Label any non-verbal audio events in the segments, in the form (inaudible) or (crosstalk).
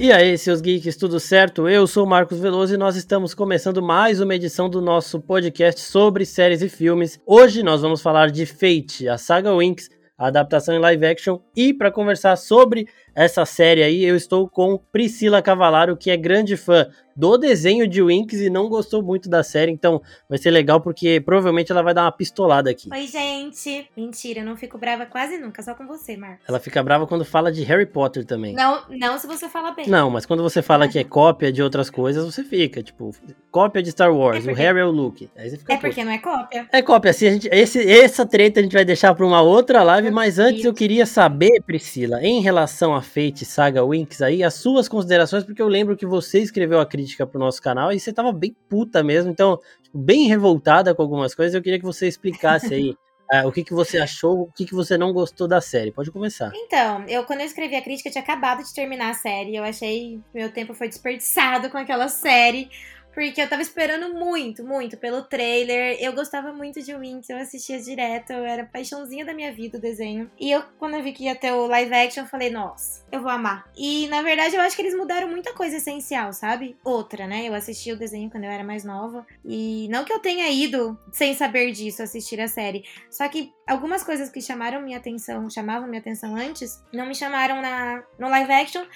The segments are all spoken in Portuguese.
E aí, seus geeks, tudo certo? Eu sou o Marcos Veloso e nós estamos começando mais uma edição do nosso podcast sobre séries e filmes. Hoje nós vamos falar de Fate, a saga Winx, a adaptação em live action. E para conversar sobre essa série aí, eu estou com Priscila Cavalaro, que é grande fã do desenho de Winx e não gostou muito da série, então vai ser legal porque provavelmente ela vai dar uma pistolada aqui. Oi, gente. Mentira, eu não fico brava quase nunca, só com você, Marcos. Ela fica brava quando fala de Harry Potter também. Não, não se você fala bem. Não, mas quando você fala que é cópia de outras coisas, você fica, tipo, cópia de Star Wars, É o porque- Harry é o Luke. Aí você fica É puto. porque não é cópia. É cópia, assim, a gente, esse, essa treta a gente vai deixar para uma outra live, mas antes eu queria saber, Priscila, em relação a Fate Saga Winx aí, as suas considerações, porque eu lembro que você escreveu a crítica pro nosso canal e você tava bem puta mesmo, então, tipo, bem revoltada com algumas coisas, eu queria que você explicasse aí (laughs) ah, o que, que você achou, o que, que você não gostou da série. Pode começar. Então, eu quando eu escrevi a crítica, eu tinha acabado de terminar a série. Eu achei meu tempo foi desperdiçado com aquela série. Porque eu tava esperando muito, muito pelo trailer. Eu gostava muito de Winx, eu assistia direto, eu era paixãozinha da minha vida o desenho. E eu, quando eu vi que ia ter o live action, eu falei, nossa, eu vou amar. E na verdade eu acho que eles mudaram muita coisa essencial, sabe? Outra, né? Eu assisti o desenho quando eu era mais nova. E não que eu tenha ido sem saber disso assistir a série. Só que algumas coisas que chamaram minha atenção, chamavam minha atenção antes, não me chamaram na, no live action.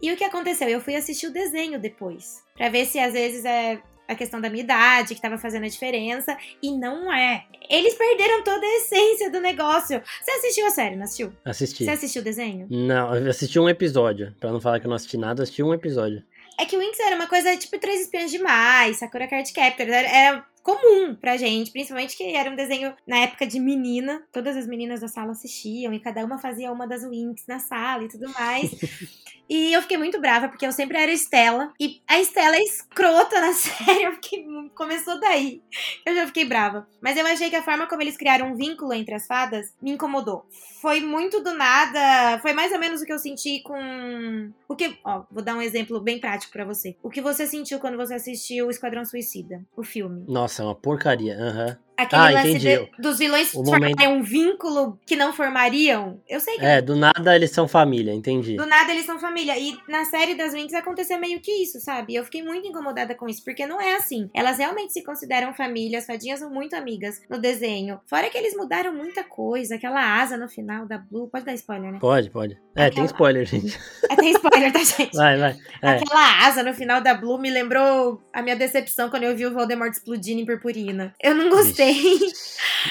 E o que aconteceu? Eu fui assistir o desenho depois. Pra ver se às vezes é a questão da minha idade que tava fazendo a diferença. E não é. Eles perderam toda a essência do negócio. Você assistiu a série, não assistiu? Assisti. Você assistiu o desenho? Não, eu assisti um episódio. Pra não falar que eu não assisti nada, assisti um episódio. É que o Winx era uma coisa tipo Três Espiãs Demais, Sakura Card Captor. Era, era comum pra gente, principalmente que era um desenho na época de menina. Todas as meninas da sala assistiam e cada uma fazia uma das Winx na sala e tudo mais. (laughs) e eu fiquei muito brava porque eu sempre era Estela. E a Estela é escrota na (laughs) série. Eu fiquei, começou daí. Eu já fiquei brava. Mas eu achei que a forma como eles criaram um vínculo entre as fadas me incomodou. Foi muito do nada. Foi mais ou menos o que eu senti com. O que. Ó, vou dar um exemplo bem prático pra você. O que você sentiu quando você assistiu o Esquadrão Suicida, o filme? Nossa, é uma porcaria. Aham. Aquele Ah, lance de- dos vilões O formarem momento- um vínculo que não formariam. Eu sei que É, do nada eles são família, entendi. do nada eles são família. E na série das Winx aconteceu meio que isso, sabe? Eu fiquei muito incomodada com isso, porque não é assim. Elas realmente se consideram família, as fadinhas são muito amigas no desenho. Fora que eles mudaram muita coisa, aquela asa no final da Blue. Pode dar spoiler, né? Pode, pode. É, tem Aquela- spoiler, gente. É, tem spoiler, tá, gente? Vai, vai. É. Aquela asa no final da Blue me lembrou a minha decepção quando eu vi o Voldemort explodindo em purpurina. Eu não gostei.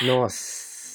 Não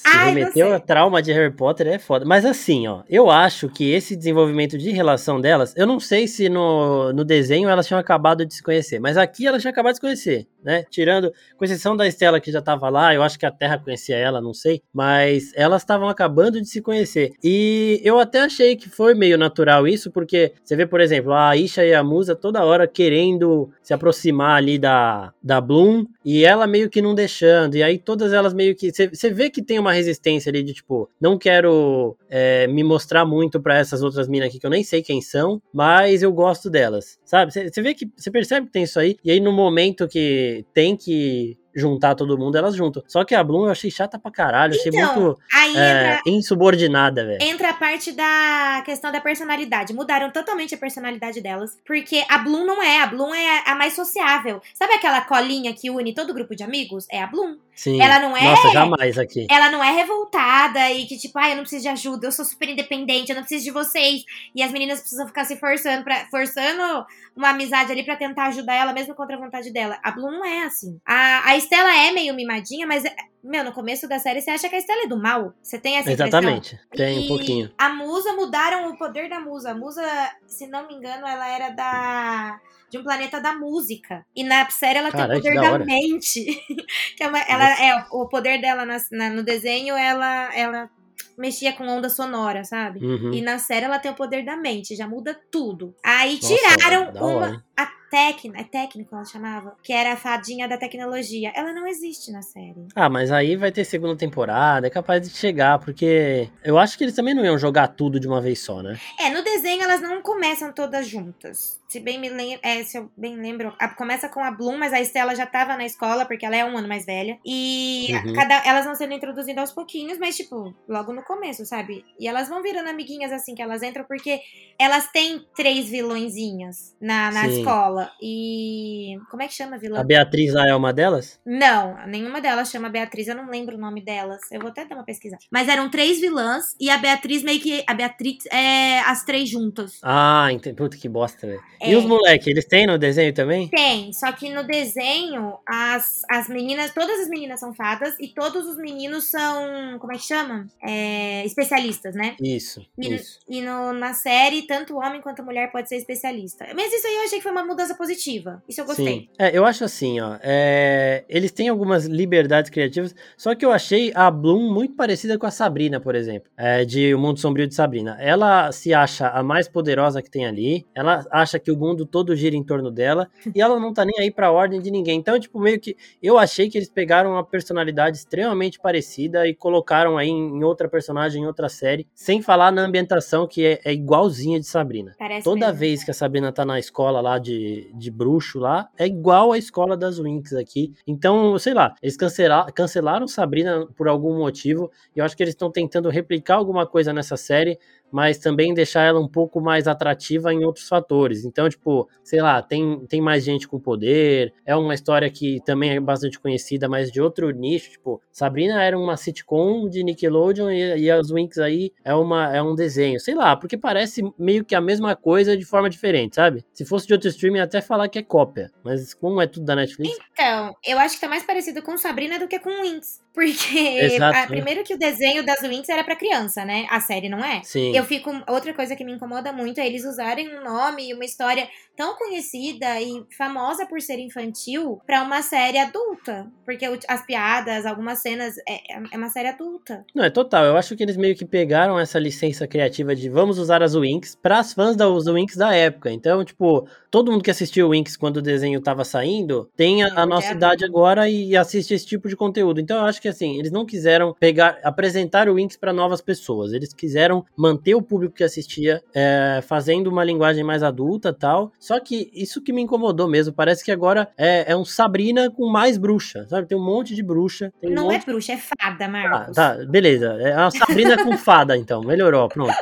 remeteu a trauma de Harry Potter é foda. Mas assim, ó, eu acho que esse desenvolvimento de relação delas, eu não sei se no, no desenho elas tinham acabado de se conhecer, mas aqui elas tinham acabado de se conhecer, né? Tirando, com exceção da Estela que já tava lá, eu acho que a Terra conhecia ela, não sei, mas elas estavam acabando de se conhecer. E eu até achei que foi meio natural isso, porque você vê, por exemplo, a Isha e a Musa toda hora querendo se aproximar ali da, da Bloom, e ela meio que não deixando, e aí todas elas meio que. Você vê que tem uma resistência ali de tipo, não quero é, me mostrar muito pra essas outras minas aqui que eu nem sei quem são, mas eu gosto delas, sabe? Você vê que. Você percebe que tem isso aí, e aí no momento que tem que juntar todo mundo, elas juntam. Só que a Bloom eu achei chata pra caralho, achei Então, muito aí é, entra, insubordinada, velho. entra a parte da questão da personalidade. Mudaram totalmente a personalidade delas. Porque a Bloom não é. A Bloom é a mais sociável. Sabe aquela colinha que une todo grupo de amigos? É a Bloom. Sim. Ela não é. Nossa, jamais aqui. Ela não é revoltada e que, tipo, ah, eu não preciso de ajuda, eu sou super independente, eu não preciso de vocês. E as meninas precisam ficar se forçando, pra, forçando uma amizade ali pra tentar ajudar ela, mesmo contra a vontade dela. A Bloom não é assim. A, a Estela é meio mimadinha, mas, meu, no começo da série você acha que a Estela é do mal? Você tem essa impressão? Exatamente. Tem um pouquinho. A musa mudaram o poder da musa. A musa, se não me engano, ela era da. De um planeta da música. E na série ela Caralho, tem o da poder da, hora. mente. (laughs) que é uma- ela, é, o poder dela na- na- no desenho, ela, ela mexia com onda sonora, sabe? Uhum. E na série ela tem o poder da mente, já muda tudo. Aí Nossa, tiraram hora, uma. A técnica, é técnico ela chamava, que era a fadinha da tecnologia. Ela não existe na série. Ah, mas aí vai ter segunda temporada, é capaz de chegar, porque eu acho que eles também não iam jogar tudo de uma vez só, né? É, no desenho elas não começam todas juntas. Se bem me lembro, é, se eu bem lembro, a, começa com a Bloom, mas a Estela já tava na escola, porque ela é um ano mais velha. E uhum. cada, elas vão sendo introduzidas aos pouquinhos, mas, tipo, logo no começo, sabe? E elas vão virando amiguinhas assim que elas entram, porque elas têm três vilõezinhas na, na escola. E. Como é que chama a vilã? A Beatriz lá é uma delas? Não, nenhuma delas chama Beatriz, eu não lembro o nome delas. Eu vou até dar uma pesquisa. Mas eram três vilãs e a Beatriz meio que. A Beatriz é as três juntas. Ah, entendi. Puta que bosta, velho. É. E os moleques, eles têm no desenho também? Tem, só que no desenho, as, as meninas, todas as meninas são fadas e todos os meninos são. Como é que chama? É, especialistas, né? Isso. E, isso. e no, na série, tanto o homem quanto a mulher pode ser especialista. Mas isso aí eu achei que foi uma mudança positiva. Isso eu gostei. Sim. É, eu acho assim, ó. É, eles têm algumas liberdades criativas, só que eu achei a Bloom muito parecida com a Sabrina, por exemplo. É, de O Mundo Sombrio de Sabrina. Ela se acha a mais poderosa que tem ali. Ela acha que o mundo todo gira em torno dela. e ela não tá nem aí pra ordem de ninguém. Então, tipo, meio que. Eu achei que eles pegaram uma personalidade extremamente parecida e colocaram aí em outra personagem, em outra série, sem falar na ambientação que é, é igualzinha de Sabrina. Parece Toda mesmo. vez que a Sabrina tá na escola lá de, de bruxo lá, é igual a escola das Winx aqui. Então, sei lá, eles cancelaram, cancelaram Sabrina por algum motivo. E eu acho que eles estão tentando replicar alguma coisa nessa série mas também deixar ela um pouco mais atrativa em outros fatores. Então, tipo, sei lá, tem, tem mais gente com poder, é uma história que também é bastante conhecida, mas de outro nicho, tipo, Sabrina era uma sitcom de Nickelodeon e, e as Winx aí é, uma, é um desenho, sei lá, porque parece meio que a mesma coisa de forma diferente, sabe? Se fosse de outro streaming, até falar que é cópia, mas como é tudo da Netflix... Então, eu acho que tá mais parecido com Sabrina do que com Winx, (laughs) porque Exato, a, primeiro que o desenho das Winx era para criança, né? A série não é? Sim. Eu fico. Outra coisa que me incomoda muito é eles usarem um nome e uma história tão conhecida e famosa por ser infantil para uma série adulta. Porque as piadas, algumas cenas, é, é uma série adulta. Não, é total. Eu acho que eles meio que pegaram essa licença criativa de vamos usar as Winx para as fãs das Winx da época. Então, tipo, todo mundo que assistiu Winx quando o desenho tava saindo tem a, a nossa idade agora e assiste esse tipo de conteúdo. Então, eu acho que assim, eles não quiseram pegar, apresentar o Winx para novas pessoas. Eles quiseram manter o público que assistia é, fazendo uma linguagem mais adulta tal. Só que isso que me incomodou mesmo. Parece que agora é, é um Sabrina com mais bruxa, sabe? Tem um monte de bruxa. não um é bruxa, é fada, Marcos. Ah, tá, beleza. É uma Sabrina com fada, então. Melhorou, pronto.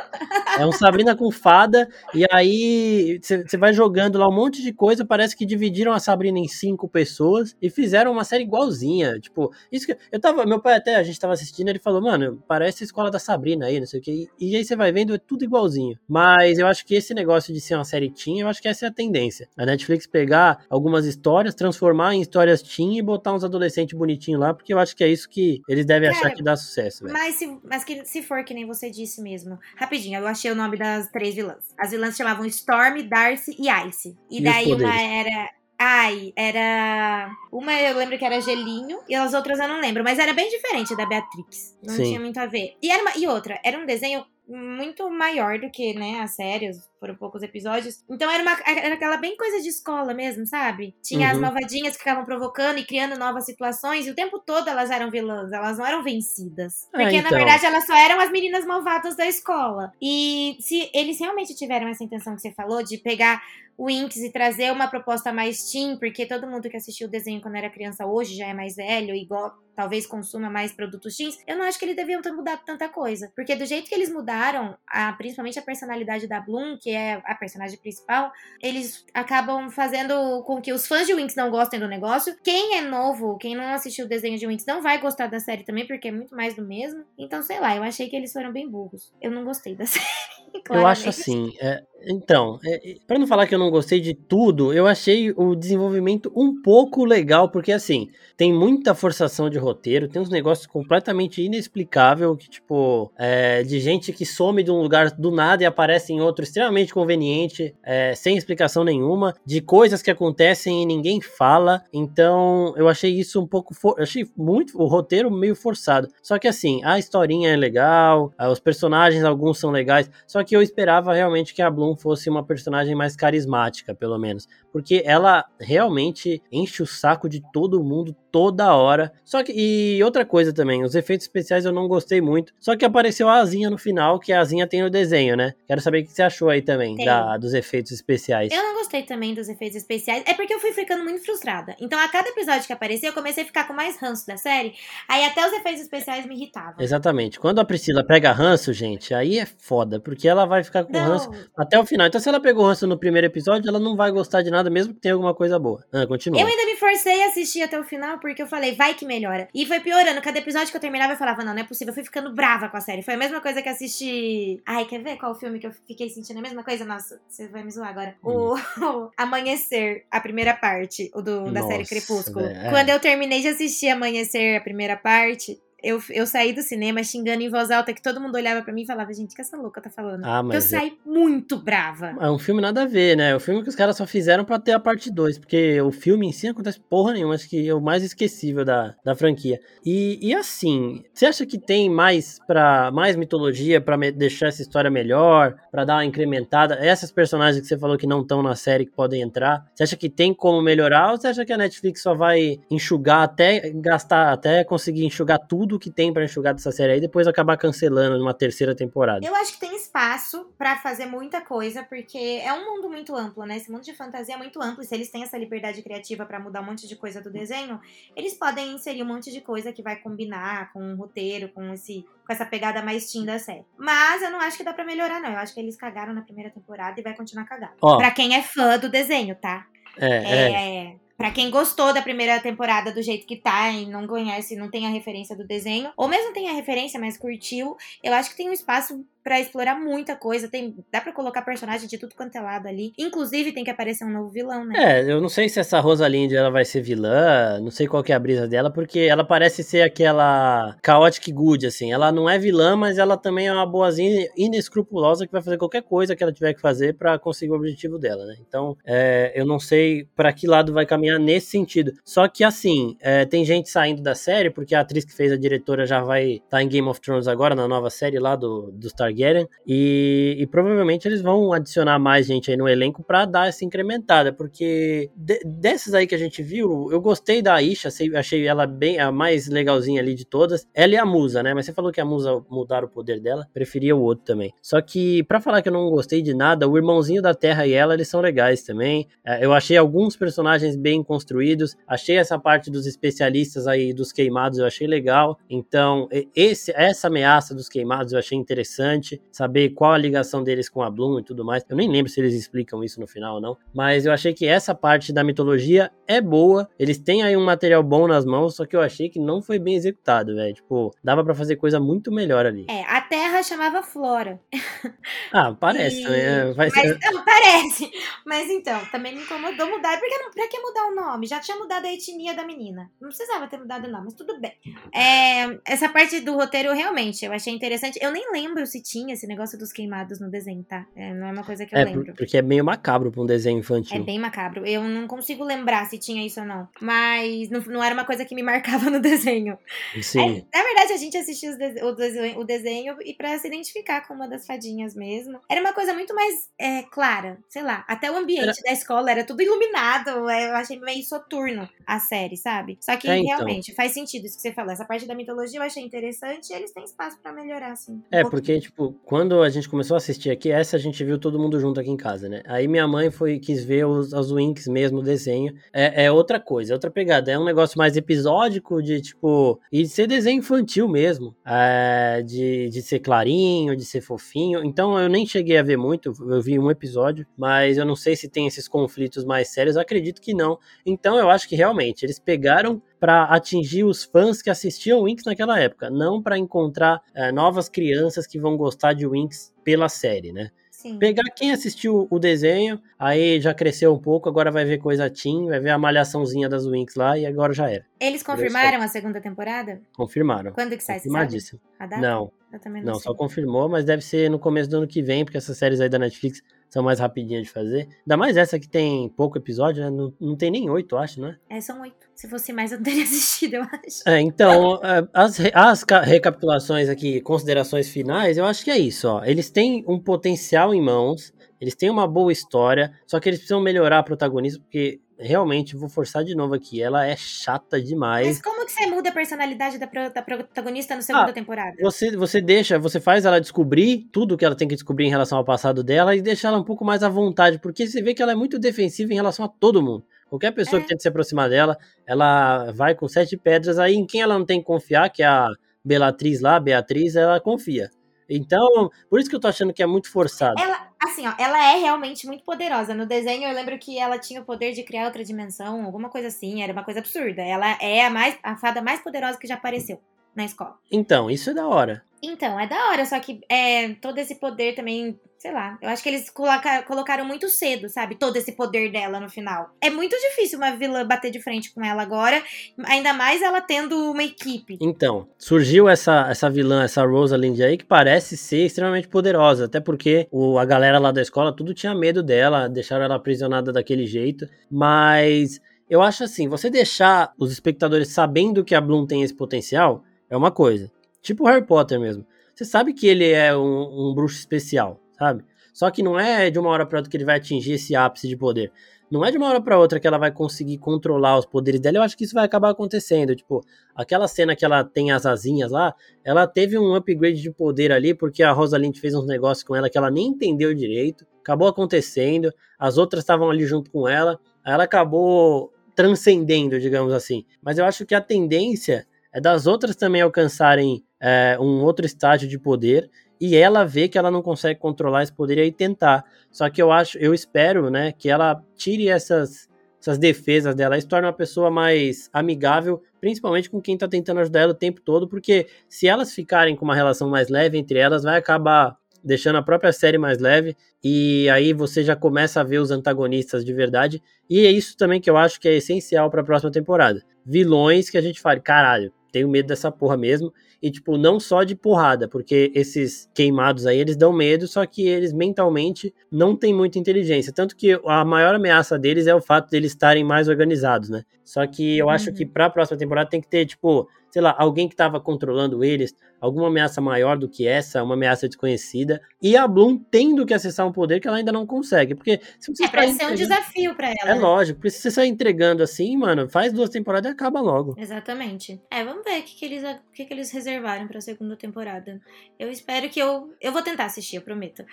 É um Sabrina com fada. E aí você vai jogando lá um monte de coisa. Parece que dividiram a Sabrina em cinco pessoas e fizeram uma série igualzinha. Tipo, isso que eu tava. Meu pai até, a gente tava assistindo, ele falou, mano, parece a escola da Sabrina aí, não sei o que. E aí você vai vendo, é tudo igualzinho. Mas eu acho que esse negócio de ser uma série teen, eu acho que essa é a tendência. A Netflix pegar algumas histórias, transformar em histórias teen e botar uns adolescentes bonitinhos lá, porque eu acho que é isso que eles devem Cara, achar que dá sucesso. Mas, se, mas que, se for que nem você disse mesmo. Rapidinho, eu achei o nome das três vilãs. As vilãs chamavam Storm, Darcy e Ice. E, e daí uma era Ai, era. Uma eu lembro que era gelinho e as outras eu não lembro, mas era bem diferente da Beatrix. Não Sim. tinha muito a ver. E, era uma... e outra, era um desenho muito maior do que, né, a série, foram poucos episódios. Então era, uma, era aquela bem coisa de escola mesmo, sabe? Tinha uhum. as malvadinhas que ficavam provocando e criando novas situações, e o tempo todo elas eram vilãs, elas não eram vencidas. Ah, Porque, então. na verdade, elas só eram as meninas malvadas da escola. E se eles realmente tiveram essa intenção que você falou, de pegar o Inks e trazer uma proposta mais teen, porque todo mundo que assistiu o desenho quando era criança hoje já é mais velho, igual talvez consuma mais produtos teens, eu não acho que eles deviam ter mudado tanta coisa. Porque do jeito que eles mudaram, a, principalmente a personalidade da Bloom, que é a personagem principal, eles acabam fazendo com que os fãs de Winx não gostem do negócio. Quem é novo, quem não assistiu o desenho de Winx, não vai gostar da série também, porque é muito mais do mesmo. Então, sei lá, eu achei que eles foram bem burros. Eu não gostei da (laughs) série. Eu acho assim, é, então, é, para não falar que eu não gostei de tudo, eu achei o desenvolvimento um pouco legal, porque assim, tem muita forçação de roteiro, tem uns negócios completamente inexplicável, que tipo, é, de gente que some de um lugar do nada e aparece em outro extremamente conveniente, é, sem explicação nenhuma, de coisas que acontecem e ninguém fala, então eu achei isso um pouco, for... eu achei muito, o roteiro meio forçado, só que assim, a historinha é legal, os personagens alguns são legais, só que eu esperava realmente que a Bloom fosse uma personagem mais carismática, pelo menos. Porque ela realmente enche o saco de todo mundo toda hora. Só que. E outra coisa também, os efeitos especiais eu não gostei muito. Só que apareceu a asinha no final, que a asinha tem no desenho, né? Quero saber o que você achou aí também da, dos efeitos especiais. Eu não gostei também dos efeitos especiais. É porque eu fui ficando muito frustrada. Então, a cada episódio que aparecia, eu comecei a ficar com mais ranço da série. Aí até os efeitos especiais me irritavam. Exatamente. Quando a Priscila pega ranço, gente, aí é foda. Porque ela vai ficar com não. ranço até o final. Então, se ela pegou ranço no primeiro episódio, ela não vai gostar de nada, mesmo que tenha alguma coisa boa. Ah, continua. Eu ainda me forcei a assistir até o final, porque eu falei, vai que melhora. E foi piorando. Cada episódio que eu terminava, eu falava, não, não é possível. Eu fui ficando brava com a série. Foi a mesma coisa que assistir. Ai, quer ver qual filme que eu fiquei sentindo a mesma coisa? Nossa, você vai me zoar agora. Hum. O (laughs) Amanhecer, a primeira parte, o do, da Nossa, série Crepúsculo. É. Quando eu terminei de assistir Amanhecer, a primeira parte, eu, eu saí do cinema xingando em voz alta que todo mundo olhava para mim e falava, gente, que essa louca tá falando? Ah, mas eu é... saí muito brava. É um filme nada a ver, né? É um filme que os caras só fizeram para ter a parte 2, porque o filme em si não acontece porra nenhuma, acho que é o mais esquecível da, da franquia. E, e assim, você acha que tem mais para mais mitologia para deixar essa história melhor, para dar uma incrementada? Essas personagens que você falou que não estão na série que podem entrar, você acha que tem como melhorar ou você acha que a Netflix só vai enxugar até gastar, até conseguir enxugar tudo que tem para enxugar dessa série aí, depois acabar cancelando numa terceira temporada. Eu acho que tem espaço para fazer muita coisa, porque é um mundo muito amplo, né? Esse mundo de fantasia é muito amplo, e se eles têm essa liberdade criativa para mudar um monte de coisa do desenho, eles podem inserir um monte de coisa que vai combinar com o roteiro, com esse com essa pegada mais teen da série. Mas eu não acho que dá para melhorar não. Eu acho que eles cagaram na primeira temporada e vai continuar cagado. Oh. Para quem é fã do desenho, tá? É, é, é. Pra quem gostou da primeira temporada do jeito que tá e não conhece, não tem a referência do desenho, ou mesmo tem a referência, mas curtiu, eu acho que tem um espaço para explorar muita coisa. Tem, dá para colocar personagem de tudo quanto é lado ali. Inclusive, tem que aparecer um novo vilão, né? É, eu não sei se essa Rosalind ela vai ser vilã, não sei qual que é a brisa dela, porque ela parece ser aquela chaotic good, assim. Ela não é vilã, mas ela também é uma boazinha inescrupulosa que vai fazer qualquer coisa que ela tiver que fazer para conseguir o objetivo dela, né? Então, é, eu não sei para que lado vai caminhar nesse sentido. Só que, assim, é, tem gente saindo da série, porque a atriz que fez a diretora já vai estar tá em Game of Thrones agora, na nova série lá do, do Targaryen. E, e, provavelmente eles vão adicionar mais gente aí no elenco para dar essa incrementada, porque de, dessas aí que a gente viu, eu gostei da Aisha, achei ela bem a mais legalzinha ali de todas. Ela e a Musa, né? Mas você falou que a Musa mudaram o poder dela, preferia o outro também. Só que para falar que eu não gostei de nada, o irmãozinho da Terra e ela, eles são legais também. É, eu achei alguns personagens bem construídos, achei essa parte dos especialistas aí dos queimados, eu achei legal. Então, esse essa ameaça dos queimados eu achei interessante saber qual a ligação deles com a Bloom e tudo mais. Eu nem lembro se eles explicam isso no final ou não, mas eu achei que essa parte da mitologia é boa. Eles têm aí um material bom nas mãos, só que eu achei que não foi bem executado, velho. Tipo, dava para fazer coisa muito melhor ali. É, a Terra chamava Flora. (laughs) Ah, parece. E... É, vai ser... não, parece. Mas então, também me incomodou mudar. Porque não, pra que mudar o nome? Já tinha mudado a etnia da menina. Não precisava ter mudado o nome, mas tudo bem. É, essa parte do roteiro, realmente, eu achei interessante. Eu nem lembro se tinha esse negócio dos queimados no desenho, tá? É, não é uma coisa que eu é, lembro. Porque é meio macabro pra um desenho infantil. É bem macabro. Eu não consigo lembrar se tinha isso ou não. Mas não, não era uma coisa que me marcava (laughs) no desenho. Sim. É, na verdade, a gente assistia de o, desenho, o desenho e pra se identificar com uma das fadinhas mesmo. Era uma coisa muito mais é, clara. Sei lá. Até o ambiente era... da escola era tudo iluminado. É, eu achei meio soturno a série, sabe? Só que é, então. realmente faz sentido isso que você falou. Essa parte da mitologia eu achei interessante e eles têm espaço para melhorar, assim. Um é, porque, tipo, quando a gente começou a assistir aqui, essa a gente viu todo mundo junto aqui em casa, né? Aí minha mãe foi quis ver os, as Winx mesmo, o desenho. É, é outra coisa, é outra pegada. É um negócio mais episódico, de tipo. E de ser desenho infantil mesmo. É, de, de ser clarinho, de ser fofinho. Então eu nem cheguei a ver muito, eu vi um episódio, mas eu não sei se tem esses conflitos mais sérios, acredito que não. Então eu acho que realmente eles pegaram para atingir os fãs que assistiam Winx naquela época, não para encontrar é, novas crianças que vão gostar de Winx pela série, né? Sim. Pegar quem assistiu o desenho, aí já cresceu um pouco, agora vai ver coisa teen, vai ver a malhaçãozinha das Winx lá e agora já era. Eles confirmaram a segunda temporada? Confirmaram. Quando que sai, Confirmadíssimo. Não. Eu também não, não só confirmou, mas deve ser no começo do ano que vem, porque essas séries aí da Netflix são mais rapidinhas de fazer. Ainda mais essa que tem pouco episódio, né? Não, não tem nem oito, acho, né? É, são oito. Se fosse mais, eu teria (laughs) assistido, eu acho. É, então, é, as, as recapitulações aqui, considerações finais, eu acho que é isso, ó. Eles têm um potencial em mãos, eles têm uma boa história, só que eles precisam melhorar a protagonista, porque realmente, vou forçar de novo aqui, ela é chata demais. Mas como que você muda a personalidade da, da protagonista na segunda ah, temporada? Você, você deixa, você faz ela descobrir tudo que ela tem que descobrir em relação ao passado dela e deixa ela um pouco mais à vontade, porque você vê que ela é muito defensiva em relação a todo mundo. Qualquer pessoa é. que tente se aproximar dela, ela vai com sete pedras, aí em quem ela não tem que confiar, que é a Belatriz lá, Beatriz, ela confia. Então, por isso que eu tô achando que é muito forçado. Ela, assim, ó, ela é realmente muito poderosa. No desenho eu lembro que ela tinha o poder de criar outra dimensão, alguma coisa assim, era uma coisa absurda. Ela é a mais a fada mais poderosa que já apareceu na escola. Então, isso é da hora. Então, é da hora, só que é, todo esse poder também, sei lá, eu acho que eles coloca, colocaram muito cedo, sabe? Todo esse poder dela no final. É muito difícil uma vilã bater de frente com ela agora, ainda mais ela tendo uma equipe. Então, surgiu essa, essa vilã, essa Rosalind aí, que parece ser extremamente poderosa, até porque o, a galera lá da escola tudo tinha medo dela, deixaram ela aprisionada daquele jeito, mas eu acho assim, você deixar os espectadores sabendo que a Bloom tem esse potencial é uma coisa. Tipo o Harry Potter mesmo. Você sabe que ele é um, um bruxo especial, sabe? Só que não é de uma hora para outra que ele vai atingir esse ápice de poder. Não é de uma hora para outra que ela vai conseguir controlar os poderes dela. Eu acho que isso vai acabar acontecendo. Tipo, aquela cena que ela tem as asinhas lá, ela teve um upgrade de poder ali, porque a Rosalind fez uns negócios com ela que ela nem entendeu direito. Acabou acontecendo. As outras estavam ali junto com ela. Ela acabou transcendendo, digamos assim. Mas eu acho que a tendência é das outras também alcançarem é, um outro estágio de poder e ela vê que ela não consegue controlar esse poder e aí tentar. Só que eu acho, eu espero, né, que ela tire essas, essas defesas dela e se torne uma pessoa mais amigável, principalmente com quem tá tentando ajudar ela o tempo todo, porque se elas ficarem com uma relação mais leve entre elas, vai acabar deixando a própria série mais leve, e aí você já começa a ver os antagonistas de verdade, e é isso também que eu acho que é essencial para a próxima temporada. Vilões que a gente fale, caralho, tenho medo dessa porra mesmo. E, tipo, não só de porrada, porque esses queimados aí, eles dão medo, só que eles mentalmente não têm muita inteligência. Tanto que a maior ameaça deles é o fato deles estarem mais organizados, né? Só que eu uhum. acho que pra próxima temporada tem que ter, tipo, sei lá, alguém que estava controlando eles, alguma ameaça maior do que essa, uma ameaça desconhecida, e a Bloom tendo que acessar um poder que ela ainda não consegue, porque se você é pra ser um desafio para ela. É né? lógico, porque se você sair entregando assim, mano, faz duas temporadas e acaba logo. Exatamente. É, vamos ver o que, que eles, o que, que eles reservaram para a segunda temporada. Eu espero que eu, eu vou tentar assistir, eu prometo.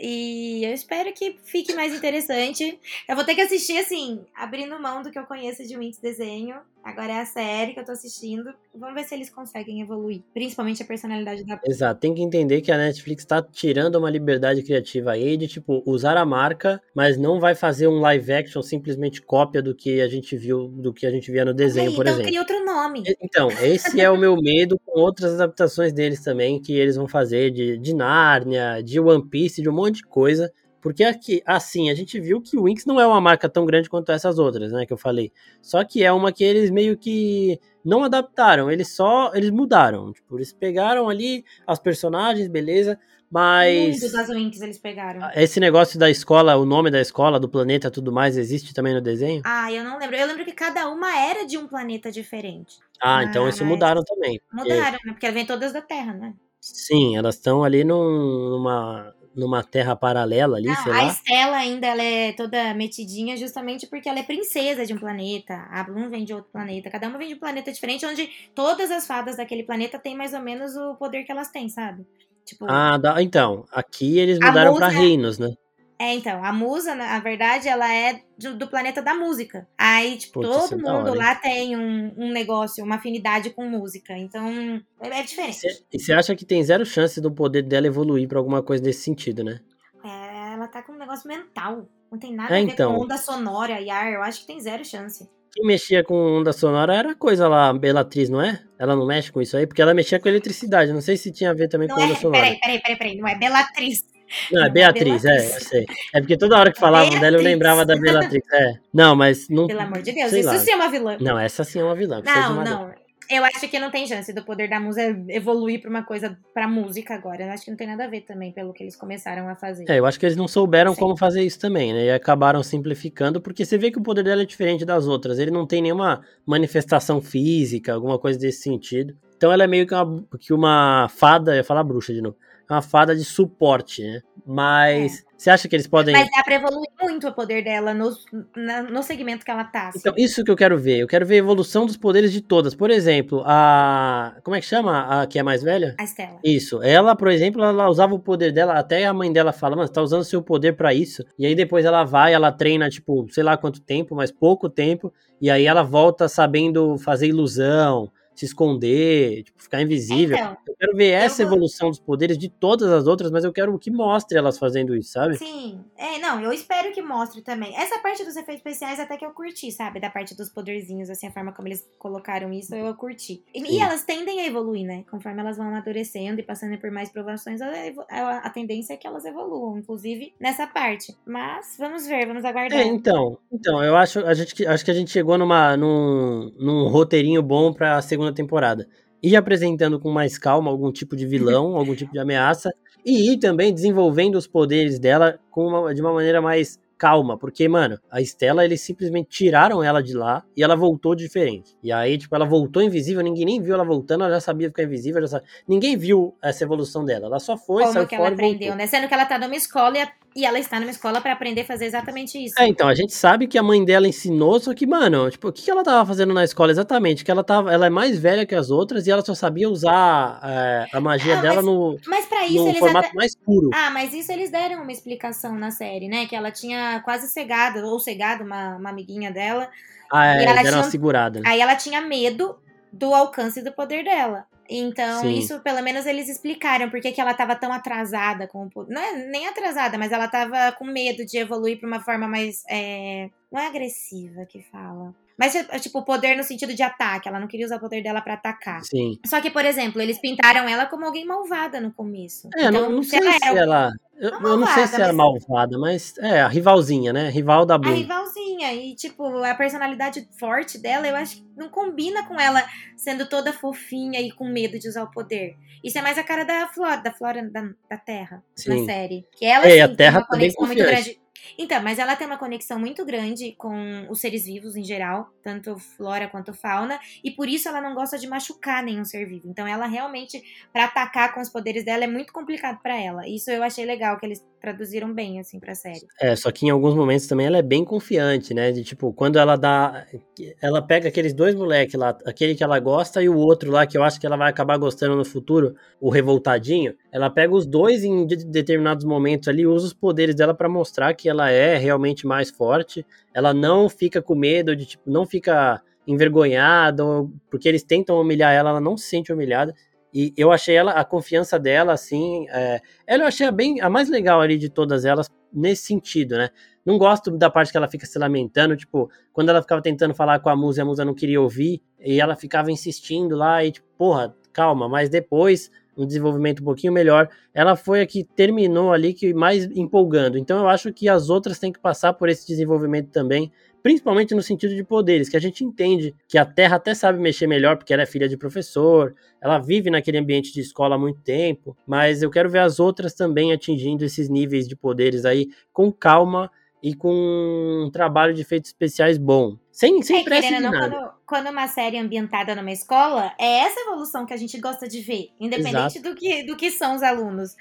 E eu espero que fique mais interessante. Eu vou ter que assistir assim, abrindo mão do que eu conheço de Winx desenho Agora é a série que eu tô assistindo. Vamos ver se eles conseguem evoluir. Principalmente a personalidade da. Exato. Tem que entender que a Netflix tá tirando uma liberdade criativa aí de, tipo, usar a marca, mas não vai fazer um live action simplesmente cópia do que a gente viu, do que a gente via no desenho, aí, por então exemplo. Então cria outro nome. Então, esse é o meu medo com outras adaptações deles também, que eles vão fazer de, de Nárnia, de One Piece, de um monte de coisa porque aqui, assim, a gente viu que o Winx não é uma marca tão grande quanto essas outras, né, que eu falei. Só que é uma que eles meio que não adaptaram, eles só, eles mudaram. Tipo, eles pegaram ali as personagens, beleza, mas... Muitos das Winx eles pegaram. Esse negócio da escola, o nome da escola, do planeta, tudo mais, existe também no desenho? Ah, eu não lembro. Eu lembro que cada uma era de um planeta diferente. Ah, então mas... isso mudaram também. Mudaram, porque... né, porque vem todas da Terra, né? Sim, elas estão ali num, numa numa terra paralela ali, Não, sei a lá. Estela ainda ela é toda metidinha justamente porque ela é princesa de um planeta. A Bloom vem de outro planeta. Cada uma vem de um planeta diferente, onde todas as fadas daquele planeta têm mais ou menos o poder que elas têm, sabe? Tipo, ah, então. Aqui eles mudaram para reinos, né? É, então, a musa, na verdade, ela é do, do planeta da música. Aí, tipo, Putz, todo é mundo lá tem um, um, negócio, uma afinidade com música. Então, é, é diferente. E você acha que tem zero chance do poder dela evoluir para alguma coisa desse sentido, né? É, ela tá com um negócio mental. Não tem nada é, a ver então. com onda sonora e ar. Eu acho que tem zero chance. Quem mexia com onda sonora era coisa lá, Belatriz, não é? Ela não mexe com isso aí, porque ela mexia com eletricidade. Não sei se tinha a ver também não com é, onda sonora. Peraí, peraí, peraí, peraí. Não é Belatriz. Não, é Beatriz, é, eu sei. É porque toda hora que falavam Beatriz. dela eu lembrava da Beatriz. É. Não, mas não. Pelo amor de Deus, isso lá. sim é uma vilã. Não, essa sim é uma vilã. Não, não. Eu acho que não tem chance do poder da musa evoluir pra uma coisa pra música agora. Eu acho que não tem nada a ver também pelo que eles começaram a fazer. É, eu acho que eles não souberam Sim. como fazer isso também, né? E acabaram simplificando, porque você vê que o poder dela é diferente das outras. Ele não tem nenhuma manifestação física, alguma coisa desse sentido. Então ela é meio que uma, que uma fada, eu ia falar bruxa de novo uma fada de suporte, né? Mas é. você acha que eles podem. Mas dá pra evoluir muito o poder dela no, no segmento que ela tá. Assim. Então, isso que eu quero ver. Eu quero ver a evolução dos poderes de todas. Por exemplo, a. Como é que chama? A que é mais velha? A Estela. Isso. Ela, por exemplo, ela usava o poder dela. Até a mãe dela fala, mano, você tá usando seu poder para isso. E aí depois ela vai, ela treina, tipo, sei lá quanto tempo, mas pouco tempo. E aí ela volta sabendo fazer ilusão se esconder, tipo, ficar invisível. Então, eu quero ver essa vou... evolução dos poderes de todas as outras, mas eu quero que mostre elas fazendo isso, sabe? Sim. É, não, eu espero que mostre também. Essa parte dos efeitos especiais até que eu curti, sabe? Da parte dos poderzinhos, assim, a forma como eles colocaram isso, eu curti. E, e elas tendem a evoluir, né? Conforme elas vão amadurecendo e passando por mais provações, a, a, a, tendência é que elas evoluam, inclusive nessa parte. Mas vamos ver, vamos aguardar. É, então, então, eu acho, a gente, acho que a gente chegou numa, num, num roteirinho bom pra segunda segunda temporada. Ir apresentando com mais calma algum tipo de vilão, (laughs) algum tipo de ameaça, e ir também desenvolvendo os poderes dela com uma, de uma maneira mais calma, porque, mano, a Estela, eles simplesmente tiraram ela de lá e ela voltou diferente. E aí, tipo, ela voltou invisível, ninguém nem viu ela voltando, ela já sabia ficar invisível, já sabia... ninguém viu essa evolução dela, ela só foi, Como saiu que fora ela aprendeu, né? Sendo que ela tá numa escola e, a... e ela está numa escola para aprender a fazer exatamente isso. É, então, a gente sabe que a mãe dela ensinou, só que, mano, tipo, o que ela tava fazendo na escola exatamente? Que ela tava, ela é mais velha que as outras e ela só sabia usar é, a magia ah, dela no, mas pra isso no eles formato mais puro. Ah, mas isso eles deram uma explicação na série, né? Que ela tinha quase cegado ou cegado, uma, uma amiguinha dela. Ah, é, ela tinha, uma segurada. Aí ela tinha medo do alcance do poder dela. Então, Sim. isso pelo menos eles explicaram porque que ela estava tão atrasada com o. Não é nem atrasada, mas ela estava com medo de evoluir para uma forma mais. É... Não é agressiva que fala. Mas, tipo, poder no sentido de ataque. Ela não queria usar o poder dela para atacar. Sim. Só que, por exemplo, eles pintaram ela como alguém malvada no começo. É, então, não, não sei se ela. Eu, eu, não sei se era malvada, mas é, a rivalzinha, né? Rival da Blue. A rivalzinha. E, tipo, a personalidade forte dela, eu acho que não combina com ela sendo toda fofinha e com medo de usar o poder. Isso é mais a cara da Flora, da Flora da, da Terra, Sim. na série. Que ela, é, sim, a Terra tem uma conexão muito grande então, mas ela tem uma conexão muito grande com os seres vivos em geral, tanto flora quanto fauna, e por isso ela não gosta de machucar nenhum ser vivo. Então, ela realmente, para atacar com os poderes dela, é muito complicado para ela. Isso eu achei legal que eles traduziram bem, assim, pra série. É, só que em alguns momentos também ela é bem confiante, né? De tipo, quando ela dá. Ela pega aqueles dois moleques lá, aquele que ela gosta e o outro lá, que eu acho que ela vai acabar gostando no futuro, o revoltadinho. Ela pega os dois em de determinados momentos ali, usa os poderes dela para mostrar que ela é realmente mais forte. Ela não fica com medo de, tipo, não fica envergonhada, porque eles tentam humilhar ela, ela não se sente humilhada. E eu achei ela, a confiança dela, assim, é, ela eu achei a, bem, a mais legal ali de todas elas nesse sentido, né? Não gosto da parte que ela fica se lamentando, tipo, quando ela ficava tentando falar com a musa e a musa não queria ouvir, e ela ficava insistindo lá, e tipo, porra, calma, mas depois, um desenvolvimento um pouquinho melhor, ela foi a que terminou ali que mais empolgando. Então eu acho que as outras têm que passar por esse desenvolvimento também, principalmente no sentido de poderes, que a gente entende que a Terra até sabe mexer melhor porque ela é filha de professor, ela vive naquele ambiente de escola há muito tempo, mas eu quero ver as outras também atingindo esses níveis de poderes aí com calma e com um trabalho de efeitos especiais bom. Sem, sem é, pressa de nada. Quando, quando uma série é ambientada numa escola, é essa evolução que a gente gosta de ver, independente do que, do que são os alunos.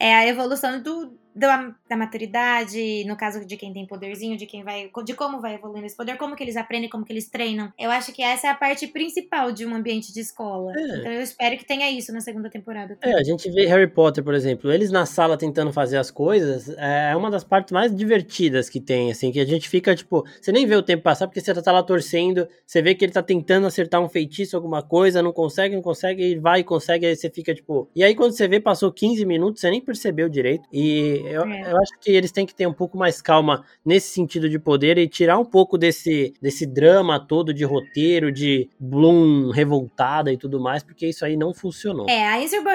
É a evolução do, da, da, maturidade, no caso de quem tem poderzinho, de quem vai, de como vai evoluindo esse poder, como que eles aprendem, como que eles treinam. Eu acho que essa é a parte principal de um ambiente de escola. É. Então eu espero que tenha isso na segunda temporada. Também. É, a gente vê Harry Potter, por exemplo, eles na sala tentando fazer as coisas, é uma das partes mais divertidas que tem, assim, que a gente fica, tipo, você nem vê o tempo passar porque você tá lá torcendo, você vê que ele tá tentando acertar um feitiço, alguma coisa, não consegue, não consegue, e vai e consegue, aí você fica, tipo... E aí quando você vê, passou 15 minutos, você nem percebeu direito, e eu, é. eu acho que eles têm que ter um pouco mais calma nesse sentido de poder e tirar um pouco desse, desse drama todo de roteiro, de Bloom revoltada e tudo mais, porque isso aí não funcionou. É, a,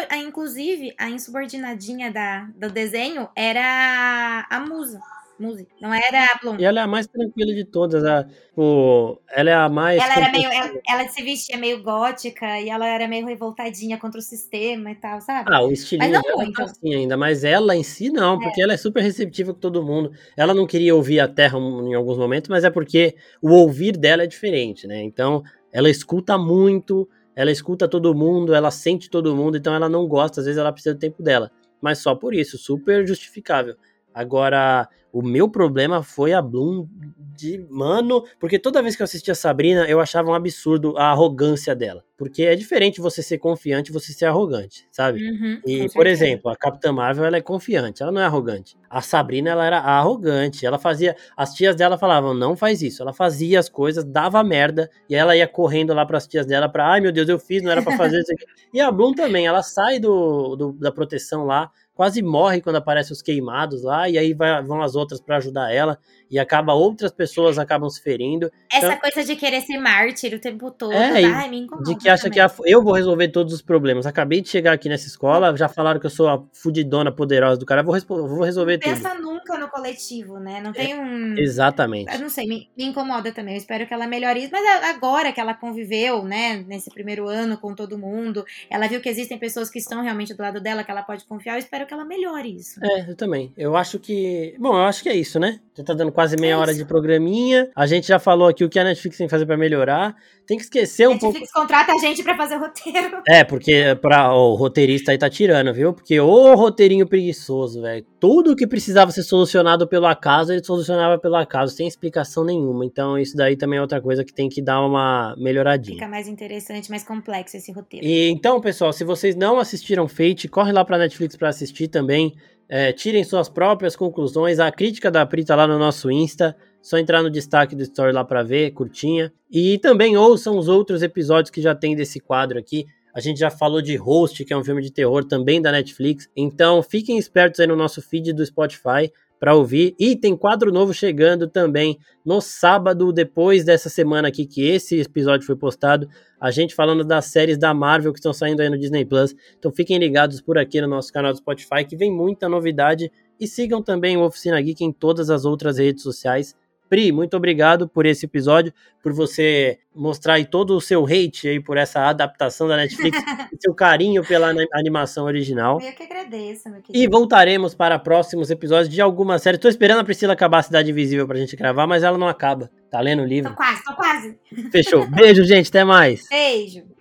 a inclusive, a insubordinadinha da, do desenho era a musa. Não era a Bloom. E ela é a mais tranquila de todas. A, o, ela é a mais. Ela era meio. Ela, ela, se vestia meio gótica e ela era meio revoltadinha contra o sistema e tal, sabe? Ah, o estilinho mas não muito. Tá assim ainda, mas ela em si não, porque é. ela é super receptiva com todo mundo. Ela não queria ouvir a Terra em alguns momentos, mas é porque o ouvir dela é diferente, né? Então, ela escuta muito, ela escuta todo mundo, ela sente todo mundo, então ela não gosta, às vezes ela precisa do tempo dela. Mas só por isso, super justificável. Agora, o meu problema foi a Bloom de mano, porque toda vez que eu assistia Sabrina, eu achava um absurdo a arrogância dela. Porque é diferente você ser confiante e você ser arrogante, sabe? Uhum, e, por exemplo, a Capitã Marvel, ela é confiante, ela não é arrogante. A Sabrina, ela era arrogante, ela fazia... As tias dela falavam, não faz isso. Ela fazia as coisas, dava merda, e ela ia correndo lá para as tias dela pra, ai meu Deus, eu fiz, não era para fazer isso aqui. (laughs) E a Bloom também, ela sai do, do da proteção lá, quase morre quando aparecem os queimados lá, e aí vai, vão as outras para ajudar ela, e acaba outras pessoas acabam se ferindo. Essa então, coisa de querer ser mártir o tempo todo, é, ai, me incomoda De que acha também. que eu vou resolver todos os problemas. Acabei de chegar aqui nessa escola, já falaram que eu sou a fudidona poderosa do cara, vou, vou resolver não tudo. Pensa nunca no coletivo, né? Não tem é, um... Exatamente. Eu não sei, me, me, incomoda também, eu espero que ela melhore isso, mas agora que ela conviveu, né, nesse primeiro ano com todo mundo, ela viu que existem pessoas que estão realmente do lado dela, que ela pode confiar, eu espero que ela melhore isso. É, eu também. Eu acho que. Bom, eu acho que é isso, né? Já tá dando quase meia é hora de programinha. A gente já falou aqui o que a Netflix tem que fazer para melhorar. Tem que esquecer um Netflix pouco. Netflix contrata a gente para fazer o roteiro. É, porque pra, o roteirista aí tá tirando, viu? Porque o roteirinho preguiçoso, velho. Tudo que precisava ser solucionado pelo acaso, ele solucionava pelo acaso, sem explicação nenhuma. Então, isso daí também é outra coisa que tem que dar uma melhoradinha. Fica mais interessante, mais complexo esse roteiro. E então, pessoal, se vocês não assistiram Fate, corre lá pra Netflix para assistir também. É, tirem suas próprias conclusões. A crítica da Pri tá lá no nosso Insta. Só entrar no destaque do story lá para ver, curtinha. E também ouçam os outros episódios que já tem desse quadro aqui. A gente já falou de Host, que é um filme de terror também da Netflix. Então fiquem espertos aí no nosso feed do Spotify para ouvir. E tem quadro novo chegando também no sábado, depois dessa semana aqui que esse episódio foi postado. A gente falando das séries da Marvel que estão saindo aí no Disney Plus. Então fiquem ligados por aqui no nosso canal do Spotify, que vem muita novidade. E sigam também o Oficina Geek em todas as outras redes sociais. Pri, muito obrigado por esse episódio, por você mostrar aí todo o seu hate aí por essa adaptação da Netflix, (laughs) seu carinho pela animação original. Eu que agradeço, meu querido. E voltaremos para próximos episódios de alguma série. Tô esperando a Priscila acabar a Cidade Invisível pra gente gravar, mas ela não acaba. Tá lendo o livro? Tô quase, tô quase. Fechou. Beijo, gente. Até mais. Beijo.